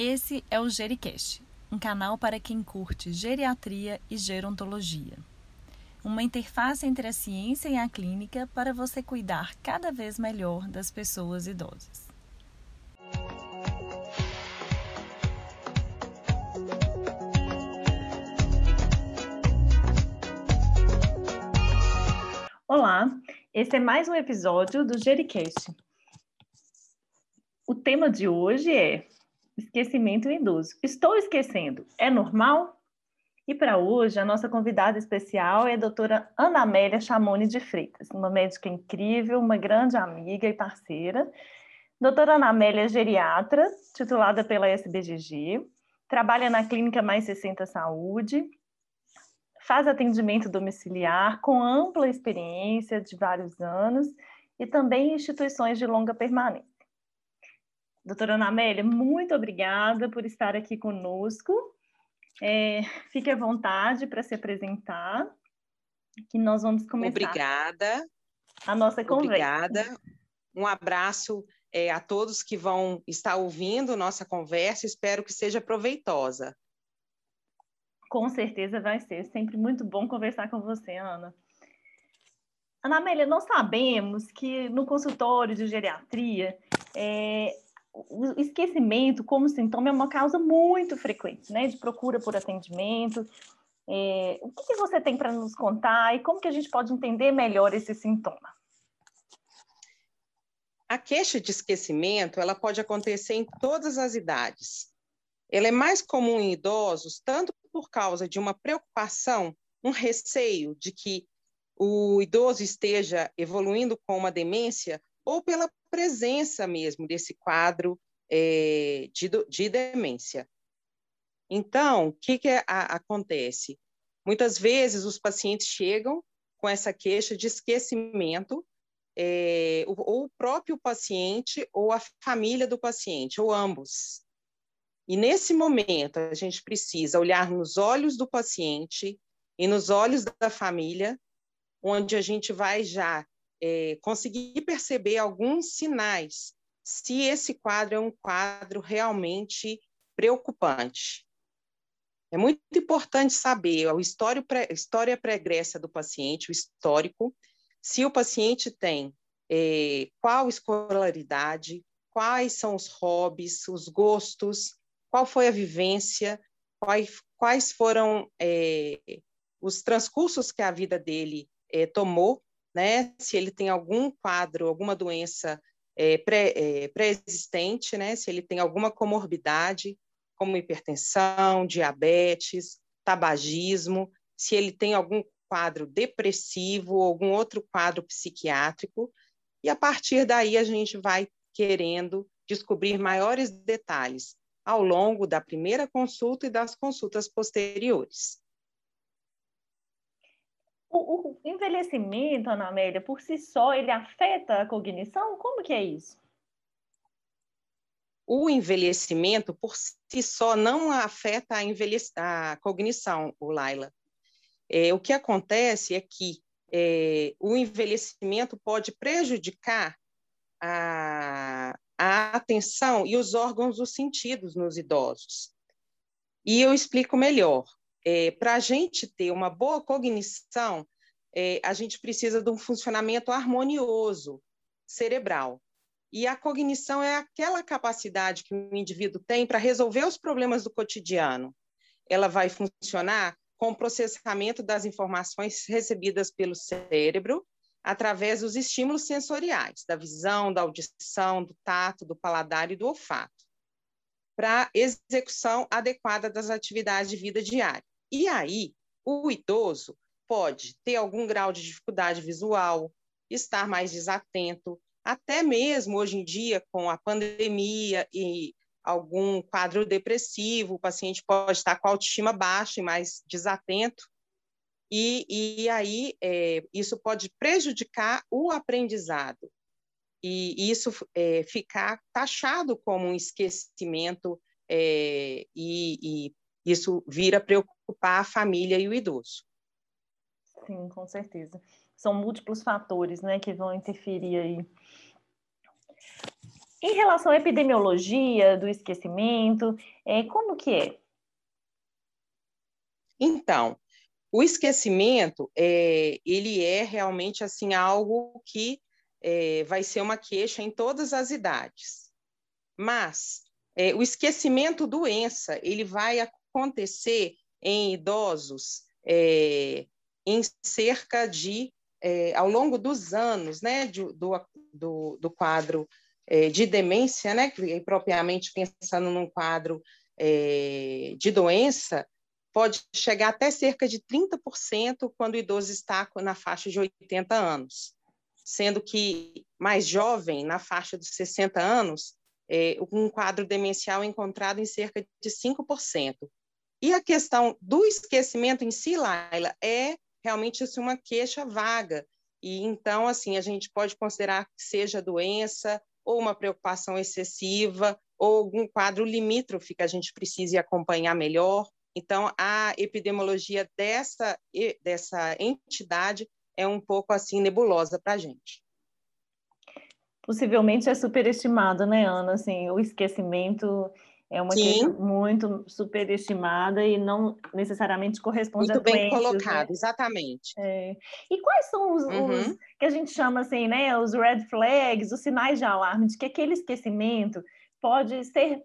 Esse é o Gericast, um canal para quem curte geriatria e gerontologia. Uma interface entre a ciência e a clínica para você cuidar cada vez melhor das pessoas idosas. Olá, esse é mais um episódio do Gericast. O tema de hoje é esquecimento idoso. Estou esquecendo, é normal? E para hoje, a nossa convidada especial é a doutora Ana Amélia Chamoni de Freitas, uma médica incrível, uma grande amiga e parceira. Doutora Ana Amélia é geriatra, titulada pela SBGG, trabalha na Clínica Mais 60 Saúde, faz atendimento domiciliar com ampla experiência de vários anos e também instituições de longa permanência. Doutora Ana Amélia, muito obrigada por estar aqui conosco. É, fique à vontade para se apresentar, que nós vamos começar. Obrigada. A nossa conversa. Obrigada. Um abraço é, a todos que vão estar ouvindo nossa conversa. Espero que seja proveitosa. Com certeza vai ser. Sempre muito bom conversar com você, Ana. Ana Amélia, nós sabemos que no consultório de geriatria, é, o esquecimento como sintoma é uma causa muito frequente, né, de procura por atendimento. É, o que, que você tem para nos contar e como que a gente pode entender melhor esse sintoma? A queixa de esquecimento, ela pode acontecer em todas as idades. Ela é mais comum em idosos, tanto por causa de uma preocupação, um receio de que o idoso esteja evoluindo com uma demência, ou pela presença mesmo desse quadro é, de, de, demência. Então, o que, que a, acontece? Muitas vezes os pacientes chegam com essa queixa de esquecimento, é, ou o próprio paciente ou a família do paciente, ou ambos. E nesse momento, a gente precisa olhar nos olhos do paciente e nos olhos da família, onde a gente vai já é, conseguir perceber alguns sinais se esse quadro é um quadro realmente preocupante. É muito importante saber a história, história pregressa do paciente, o histórico, se o paciente tem é, qual escolaridade, quais são os hobbies, os gostos, qual foi a vivência, quais, quais foram é, os transcursos que a vida dele é, tomou, né? Se ele tem algum quadro, alguma doença é, pré-existente, né? Se ele tem alguma comorbidade, como hipertensão, diabetes, tabagismo, se ele tem algum quadro depressivo, algum outro quadro psiquiátrico, e a partir daí a gente vai querendo descobrir maiores detalhes ao longo da primeira consulta e das consultas posteriores. O, o, envelhecimento, Ana Amélia, por si só, ele afeta a cognição? Como que é isso? O envelhecimento, por si só, não afeta a, a cognição, o Laila. É, o que acontece é que é, o envelhecimento pode prejudicar a, a atenção e os órgãos dos sentidos nos idosos. E eu explico melhor. É, Para a gente ter uma boa cognição, é, a gente precisa de um funcionamento harmonioso cerebral. E a cognição é aquela capacidade que o indivíduo tem para resolver os problemas do cotidiano. Ela vai funcionar com o processamento das informações recebidas pelo cérebro através dos estímulos sensoriais, da visão, da audição, do tato, do paladar e do olfato, para execução adequada das atividades de vida diária. E aí, o idoso pode ter algum grau de dificuldade visual, estar mais desatento, até mesmo hoje em dia, com a pandemia e algum quadro depressivo, o paciente pode estar com autoestima baixa e mais desatento, e, e aí é, isso pode prejudicar o aprendizado. E isso é, ficar taxado como um esquecimento é, e, e, isso vira preocupar a família e o idoso. Sim, com certeza. São múltiplos fatores, né, que vão interferir aí. Em relação à epidemiologia do esquecimento, é, como que é? Então, o esquecimento, é, ele é realmente assim algo que é, vai ser uma queixa em todas as idades. Mas é, o esquecimento doença, ele vai acontecer em idosos é, em cerca de, é, ao longo dos anos, né, de, do, do, do, quadro é, de demência, né, propriamente pensando num quadro é, de doença, pode chegar até cerca de 30% quando o idoso está na faixa de 80 anos, sendo que mais jovem, na faixa dos 60 anos, é, um quadro demencial encontrado em cerca de 5%. E a questão do esquecimento em si, Laila, é realmente assim, uma queixa vaga. E então, assim, a gente pode considerar que seja doença ou uma preocupação excessiva ou algum quadro limítrofe que a gente precise acompanhar melhor. Então, a epidemiologia dessa, dessa entidade é um pouco assim nebulosa para a gente possivelmente é superestimado, né, Ana? Assim, o esquecimento é uma coisa muito superestimada e não necessariamente corresponde muito a bem doenças, né? colocado, né? exatamente. É. E quais são os, uhum. os, que a gente chama assim, né, os red flags, os sinais de alarme de que aquele esquecimento pode ser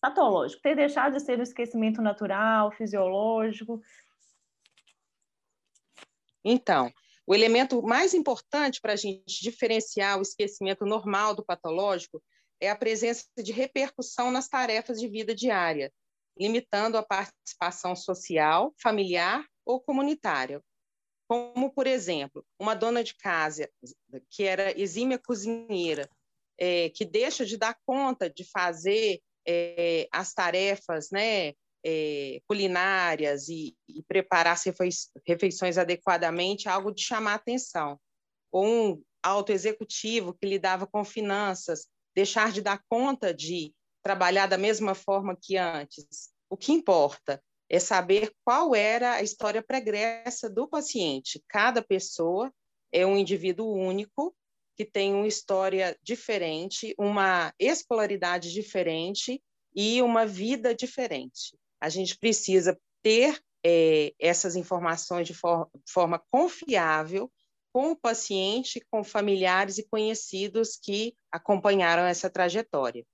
patológico, ter deixado de ser um esquecimento natural, fisiológico? Então, o elemento mais importante para a gente diferenciar o esquecimento normal do patológico é a presença de repercussão nas tarefas de vida diária, limitando a participação social, familiar ou comunitária. Como, por exemplo, uma dona de casa que era exímia cozinheira, é, que deixa de dar conta de fazer é, as tarefas né, é, culinárias e, e preparar as refeições adequadamente, algo de chamar atenção. Ou um alto executivo que lidava com finanças, deixar de dar conta de trabalhar da mesma forma que antes. O que importa é saber qual era a história pregressa do paciente. Cada pessoa é um indivíduo único que tem uma história diferente, uma escolaridade diferente e uma vida diferente a gente precisa ter é, essas informações de for forma confiável com o paciente, com familiares e conhecidos que acompanharam essa trajetória.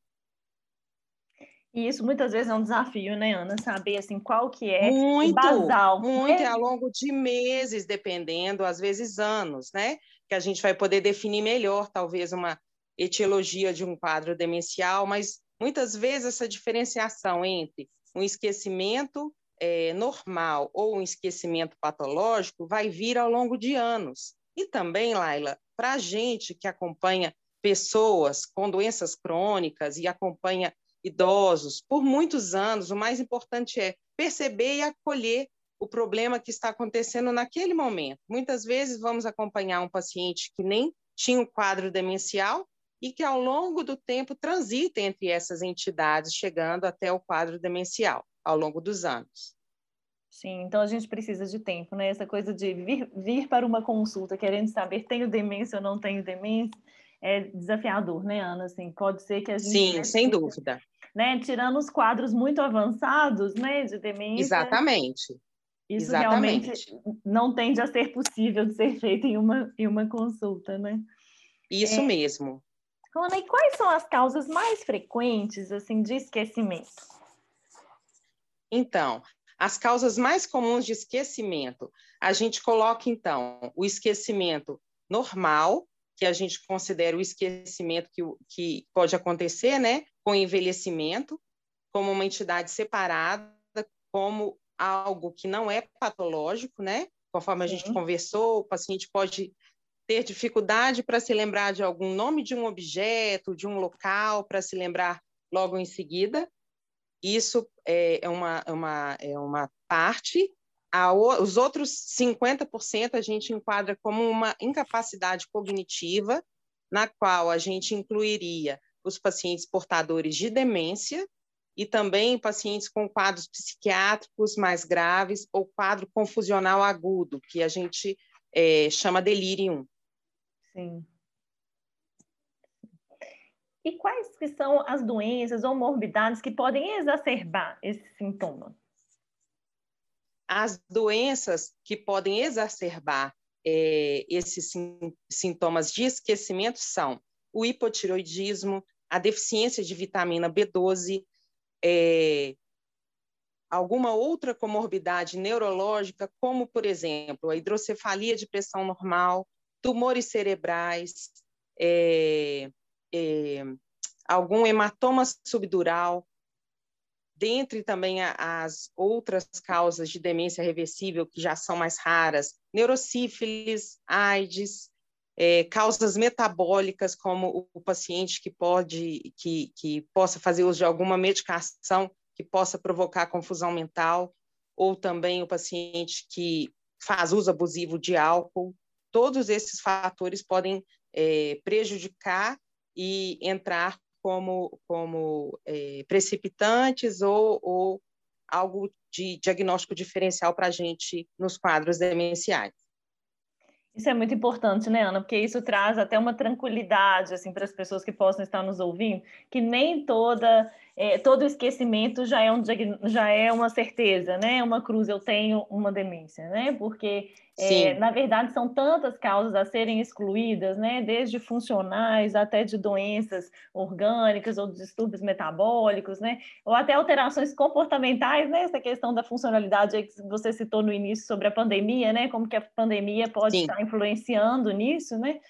E isso muitas vezes é um desafio, né, Ana? Saber assim qual que é muito, o basal. Muito, ao longo de meses, dependendo, às vezes anos, né? Que a gente vai poder definir melhor, talvez, uma etiologia de um quadro demencial, mas muitas vezes essa diferenciação entre um esquecimento é, normal ou um esquecimento patológico vai vir ao longo de anos. E também, Laila, para a gente que acompanha pessoas com doenças crônicas e acompanha idosos por muitos anos, o mais importante é perceber e acolher o problema que está acontecendo naquele momento. Muitas vezes vamos acompanhar um paciente que nem tinha um quadro demencial e que, ao longo do tempo, transita entre essas entidades, chegando até o quadro demencial, ao longo dos anos. Sim, então a gente precisa de tempo, né? Essa coisa de vir, vir para uma consulta querendo saber tenho demência ou não tenho demência é desafiador, né, Ana? Assim, pode ser que a gente. Sim, sem dúvida. Né, tirando os quadros muito avançados, né, de demência. Exatamente. Isso Exatamente. realmente não tende a ser possível de ser feito em uma, em uma consulta, né? Isso é, mesmo. Ana, e quais são as causas mais frequentes assim de esquecimento? Então, as causas mais comuns de esquecimento, a gente coloca então o esquecimento normal, que a gente considera o esquecimento que, que pode acontecer, né, com envelhecimento, como uma entidade separada, como algo que não é patológico, né? Conforme a gente conversou, o paciente pode ter dificuldade para se lembrar de algum nome de um objeto, de um local, para se lembrar logo em seguida. Isso é, é uma, é uma, é uma parte. A, os outros 50% a gente enquadra como uma incapacidade cognitiva, na qual a gente incluiria os pacientes portadores de demência e também pacientes com quadros psiquiátricos mais graves ou quadro confusional agudo, que a gente é, chama delirium. Sim. E quais que são as doenças ou morbidades que podem exacerbar esse sintoma? As doenças que podem exacerbar é, esses sintomas de esquecimento são o hipotiroidismo, a deficiência de vitamina B12, é, alguma outra comorbidade neurológica, como, por exemplo, a hidrocefalia de pressão normal, tumores cerebrais, é, é, algum hematoma subdural, dentre também as outras causas de demência reversível que já são mais raras, neurosífilis, AIDS, é, causas metabólicas, como o paciente que pode, que, que possa fazer uso de alguma medicação que possa provocar confusão mental, ou também o paciente que faz uso abusivo de álcool. Todos esses fatores podem é, prejudicar e entrar como, como é, precipitantes ou, ou algo de diagnóstico diferencial para a gente nos quadros demenciais. Isso é muito importante, né, Ana? Porque isso traz até uma tranquilidade assim para as pessoas que possam estar nos ouvindo, que nem toda é, todo esquecimento já é, um, já é uma certeza, né? Uma cruz, eu tenho uma demência, né? Porque, é, na verdade, são tantas causas a serem excluídas, né? Desde funcionais até de doenças orgânicas ou distúrbios metabólicos, né? Ou até alterações comportamentais, né? Essa questão da funcionalidade que você citou no início sobre a pandemia, né? Como que a pandemia pode Sim. estar influenciando nisso, né?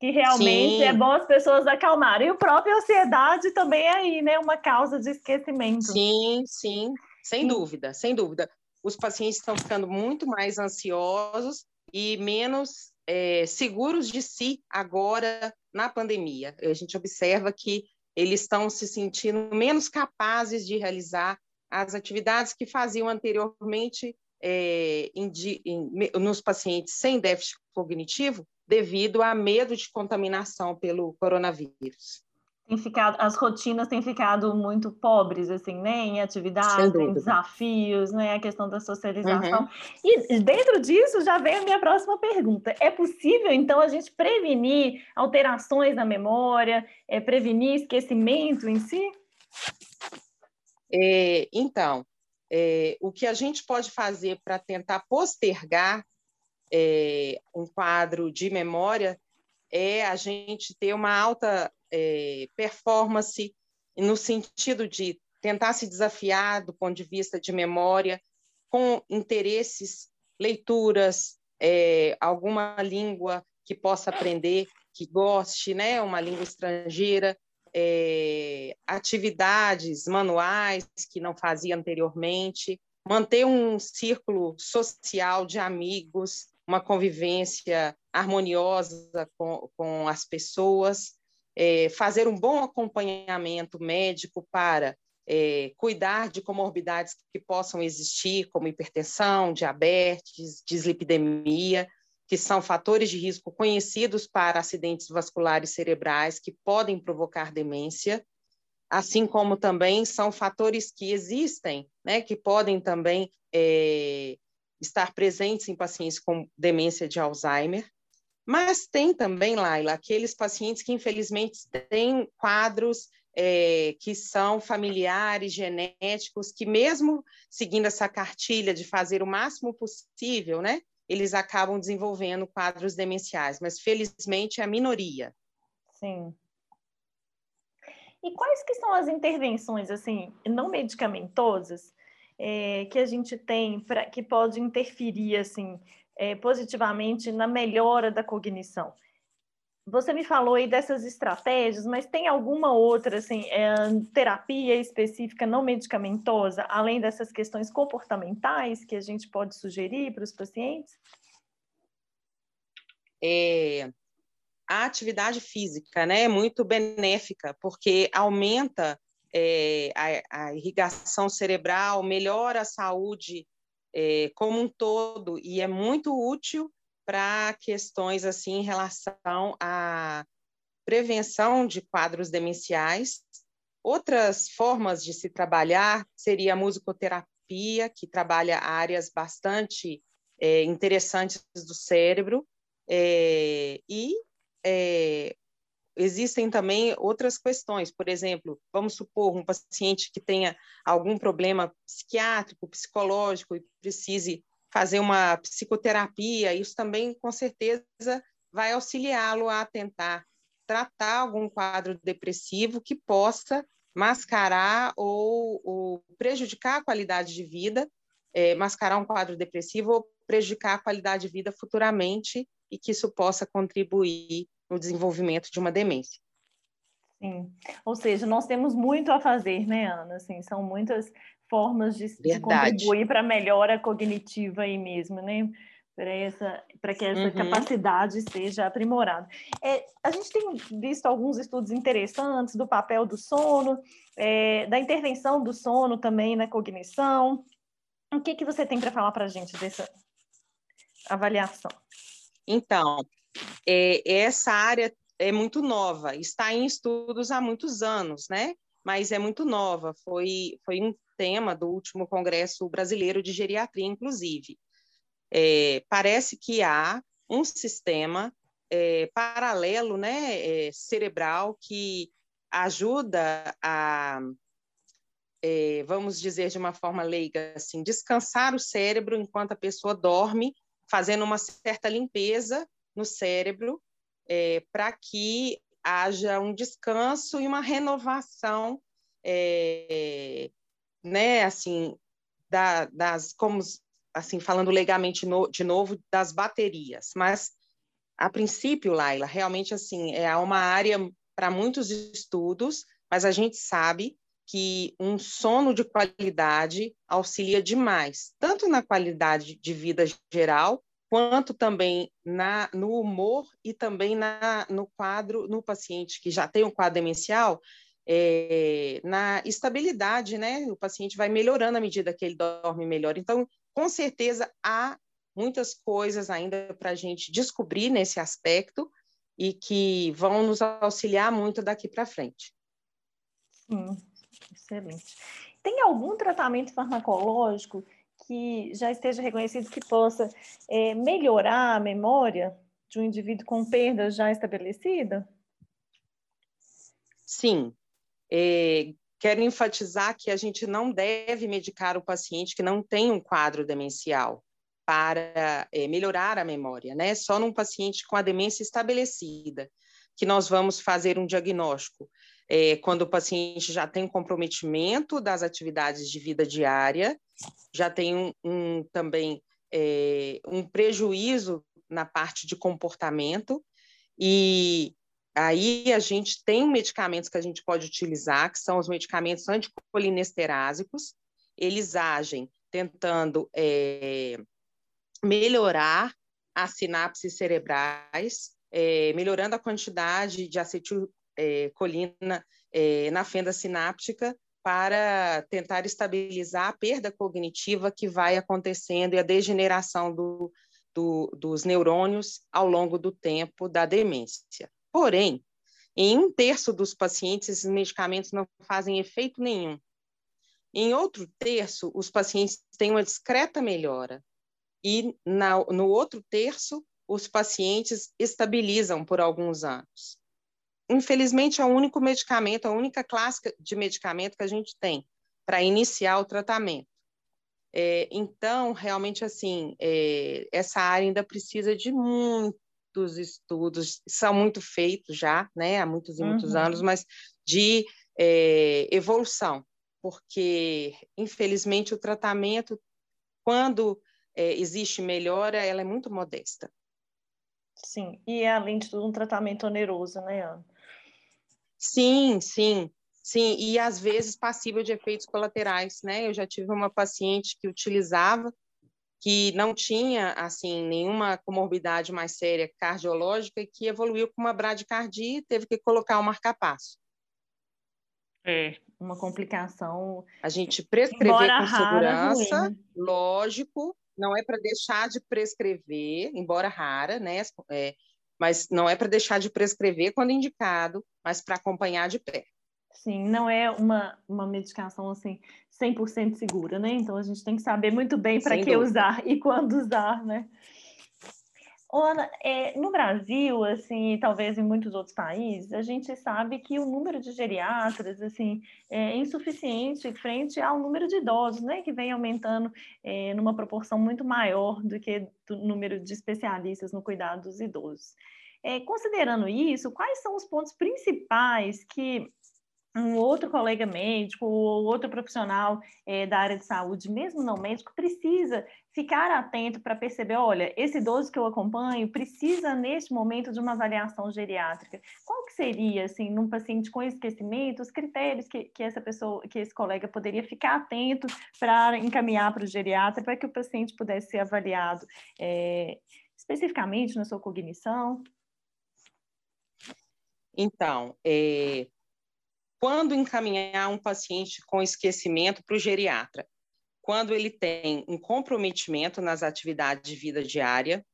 que realmente Sim. é bom as pessoas acalmarem. E o próprio ansiedade também é aí, né? Uma causa de esquecimento. Sim, sim, sem dúvida, sem dúvida. Os pacientes estão ficando muito mais ansiosos e menos é, seguros de si agora na pandemia. A gente observa que eles estão se sentindo menos capazes de realizar as atividades que faziam anteriormente é, em, em, nos pacientes sem déficit cognitivo, devido a medo de contaminação pelo coronavírus. Tem ficado, as rotinas têm ficado muito pobres, assim, né? Em atividades, em desafios, né? A questão da socialização. Uhum. E dentro disso já vem a minha próxima pergunta. É possível, então, a gente prevenir alterações na memória, é, prevenir esquecimento em si? É, então, é, o que a gente pode fazer para tentar postergar é, um quadro de memória é a gente ter uma alta é, performance no sentido de tentar se desafiar do ponto de vista de memória com interesses, leituras, é, alguma língua que possa aprender, que goste, né, uma língua estrangeira, é, atividades manuais que não fazia anteriormente, manter um círculo social de amigos, uma convivência harmoniosa com, com as pessoas, é, fazer um bom acompanhamento médico para é, cuidar de comorbidades que possam existir, como hipertensão, diabetes, dislipidemia, que são fatores de risco conhecidos para acidentes vasculares cerebrais que podem provocar demência, assim como também são fatores que existem, né, que podem também é, estar presentes em pacientes com demência de Alzheimer, mas tem também, Laila, aqueles pacientes que infelizmente têm quadros é, que são familiares, genéticos, que mesmo seguindo essa cartilha de fazer o máximo possível, né, eles acabam desenvolvendo quadros demenciais, mas felizmente é a minoria. Sim. E quais que são as intervenções, assim, não medicamentosas, é, que a gente tem pra, que pode interferir assim é, positivamente na melhora da cognição. Você me falou aí dessas estratégias, mas tem alguma outra assim, é, terapia específica não medicamentosa, além dessas questões comportamentais que a gente pode sugerir para os pacientes? É, a atividade física né, é muito benéfica, porque aumenta é, a, a, irrigação cerebral, melhora a saúde é, como um todo e é muito útil para questões assim em relação à prevenção de quadros demenciais. Outras formas de se trabalhar seria a musicoterapia, que trabalha áreas bastante é, interessantes do cérebro, é, e existem também outras questões, por exemplo, vamos supor um paciente que tenha algum problema psiquiátrico, psicológico e precise fazer uma psicoterapia, isso também com certeza vai auxiliá-lo a tentar tratar algum quadro depressivo que possa mascarar ou, ou prejudicar a qualidade de vida, é, mascarar um quadro depressivo ou prejudicar a qualidade de vida futuramente e que isso possa contribuir no desenvolvimento de uma demência. Sim, ou seja, nós temos muito a fazer, né, Ana? Assim, são muitas formas de, de contribuir para a melhora cognitiva aí mesmo, né? Para essa, para que essa uhum. capacidade seja aprimorada. É, a gente tem visto alguns estudos interessantes do papel do sono, é, da intervenção do sono também na cognição. O que que você tem para falar para a gente dessa avaliação? Então, é, essa área é muito nova, está em estudos há muitos anos, né? Mas é muito nova. Foi, foi um tema do último Congresso Brasileiro de Geriatria, inclusive. É, parece que há um sistema é, paralelo, né, é, cerebral, que ajuda a, é, vamos dizer de uma forma leiga, assim, descansar o cérebro enquanto a pessoa dorme fazendo uma certa limpeza no cérebro é, para que haja um descanso e uma renovação, é, né, assim, da, das, como, assim, falando legamente no, de novo, das baterias. Mas, a princípio, Laila, realmente, assim, é uma área para muitos estudos, mas a gente sabe que um sono de qualidade auxilia demais, tanto na qualidade de vida geral, quanto também na, no humor e também na, no quadro, no paciente que já tem um quadro demencial, é, na estabilidade, né? O paciente vai melhorando à medida que ele dorme melhor. Então, com certeza, há muitas coisas ainda para a gente descobrir nesse aspecto e que vão nos auxiliar muito daqui para frente. Sim, excelente. Tem algum tratamento farmacológico que já esteja reconhecido que possa é, melhorar a memória de um indivíduo com perda já estabelecida? Sim. É, quero enfatizar que a gente não deve medicar o paciente que não tem um quadro demencial para é, melhorar a memória, né? Só num paciente com a demência estabelecida que nós vamos fazer um diagnóstico. É, quando o paciente já tem comprometimento das atividades de vida diária, já tem um, um também é, um prejuízo na parte de comportamento, e aí a gente tem medicamentos que a gente pode utilizar, que são os medicamentos anticolinesterásicos, eles agem tentando é, melhorar as sinapses cerebrais, é, melhorando a quantidade de acetilcolina é, na fenda sináptica para tentar estabilizar a perda cognitiva que vai acontecendo e a degeneração do, do, dos neurônios ao longo do tempo da demência. Porém, em um terço dos pacientes, esses medicamentos não fazem efeito nenhum. Em outro terço, os pacientes têm uma discreta melhora. E na, no outro terço, os pacientes estabilizam por alguns anos. Infelizmente, é o único medicamento, a única classe de medicamento que a gente tem para iniciar o tratamento. É, então, realmente, assim, é, essa área ainda precisa de muitos estudos, são muito feitos já, né, há muitos e muitos uhum. anos, mas de é, evolução, porque, infelizmente, o tratamento, quando é, existe melhora, ela é muito modesta. Sim, e é, além de tudo, um tratamento oneroso, né, Ana? Sim, sim, sim, e às vezes passível de efeitos colaterais, né? Eu já tive uma paciente que utilizava, que não tinha, assim, nenhuma comorbidade mais séria cardiológica e que evoluiu com uma bradicardia e teve que colocar um marcapasso. É, uma complicação. A gente prescrever com segurança, ruim. lógico, não é para deixar de prescrever, embora rara, né? É, mas não é para deixar de prescrever quando indicado, mas para acompanhar de pé. Sim, não é uma, uma medicação assim 100% segura, né? Então a gente tem que saber muito bem para que dúvida. usar e quando usar, né? Ana, é, no Brasil, assim, talvez em muitos outros países, a gente sabe que o número de geriatras, assim, é insuficiente frente ao número de idosos, né, que vem aumentando é, numa proporção muito maior do que o número de especialistas no cuidado dos idosos. É, considerando isso, quais são os pontos principais que um outro colega médico ou outro profissional é, da área de saúde, mesmo não médico, precisa ficar atento para perceber, olha, esse idoso que eu acompanho precisa neste momento de uma avaliação geriátrica. Qual que seria, assim, num paciente com esquecimento, os critérios que, que essa pessoa, que esse colega poderia ficar atento para encaminhar para o geriatra, para que o paciente pudesse ser avaliado é, especificamente na sua cognição? Então, é, quando encaminhar um paciente com esquecimento para o geriatra? Quando ele tem um comprometimento nas atividades de vida diária,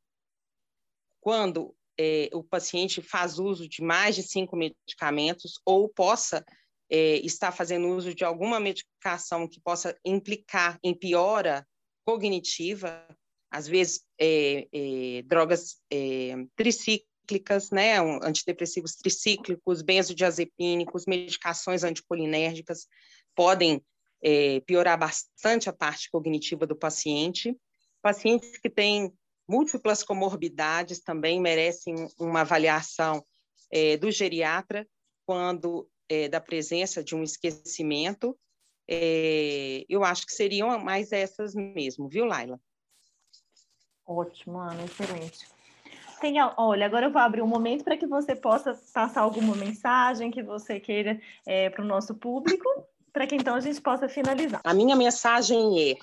quando é, o paciente faz uso de mais de cinco medicamentos ou possa é, estar fazendo uso de alguma medicação que possa implicar em piora cognitiva, às vezes é, drogas tricíclicas, né, antidepressivos tricíclicos, benzodiazepínicos, medicações anticolinérgicas podem é, piorar bastante a parte cognitiva do paciente. Pacientes que têm múltiplas comorbidades também merecem uma avaliação é, do geriatra quando é, da presença de um esquecimento. É, eu acho que seriam mais essas mesmo, viu, Laila? Ótimo, Ana, excelente tem, olha, agora eu vou abrir um momento para que você possa passar alguma mensagem que você queira é, para o nosso público, para que então a gente possa finalizar. A minha mensagem é: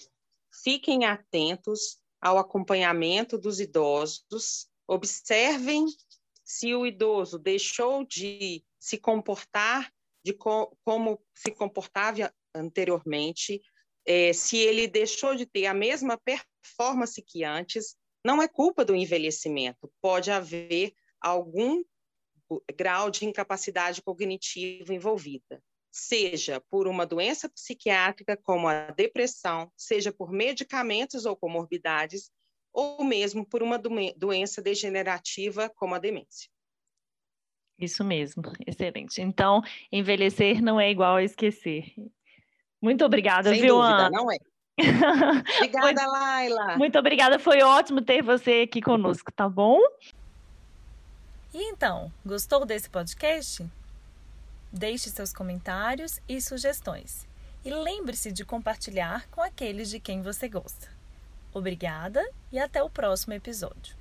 fiquem atentos ao acompanhamento dos idosos, observem se o idoso deixou de se comportar de co como se comportava anteriormente, é, se ele deixou de ter a mesma performance que antes, não é culpa do envelhecimento, pode haver algum grau de incapacidade cognitiva envolvida, seja por uma doença psiquiátrica como a depressão, seja por medicamentos ou comorbidades, ou mesmo por uma doença degenerativa como a demência. Isso mesmo, excelente. Então, envelhecer não é igual a esquecer. Muito obrigada, Sem viu, dúvida, Ana? Não é. Obrigada, Laila. Muito obrigada, foi ótimo ter você aqui conosco, tá bom? E então, gostou desse podcast? Deixe seus comentários e sugestões. E lembre-se de compartilhar com aqueles de quem você gosta. Obrigada e até o próximo episódio.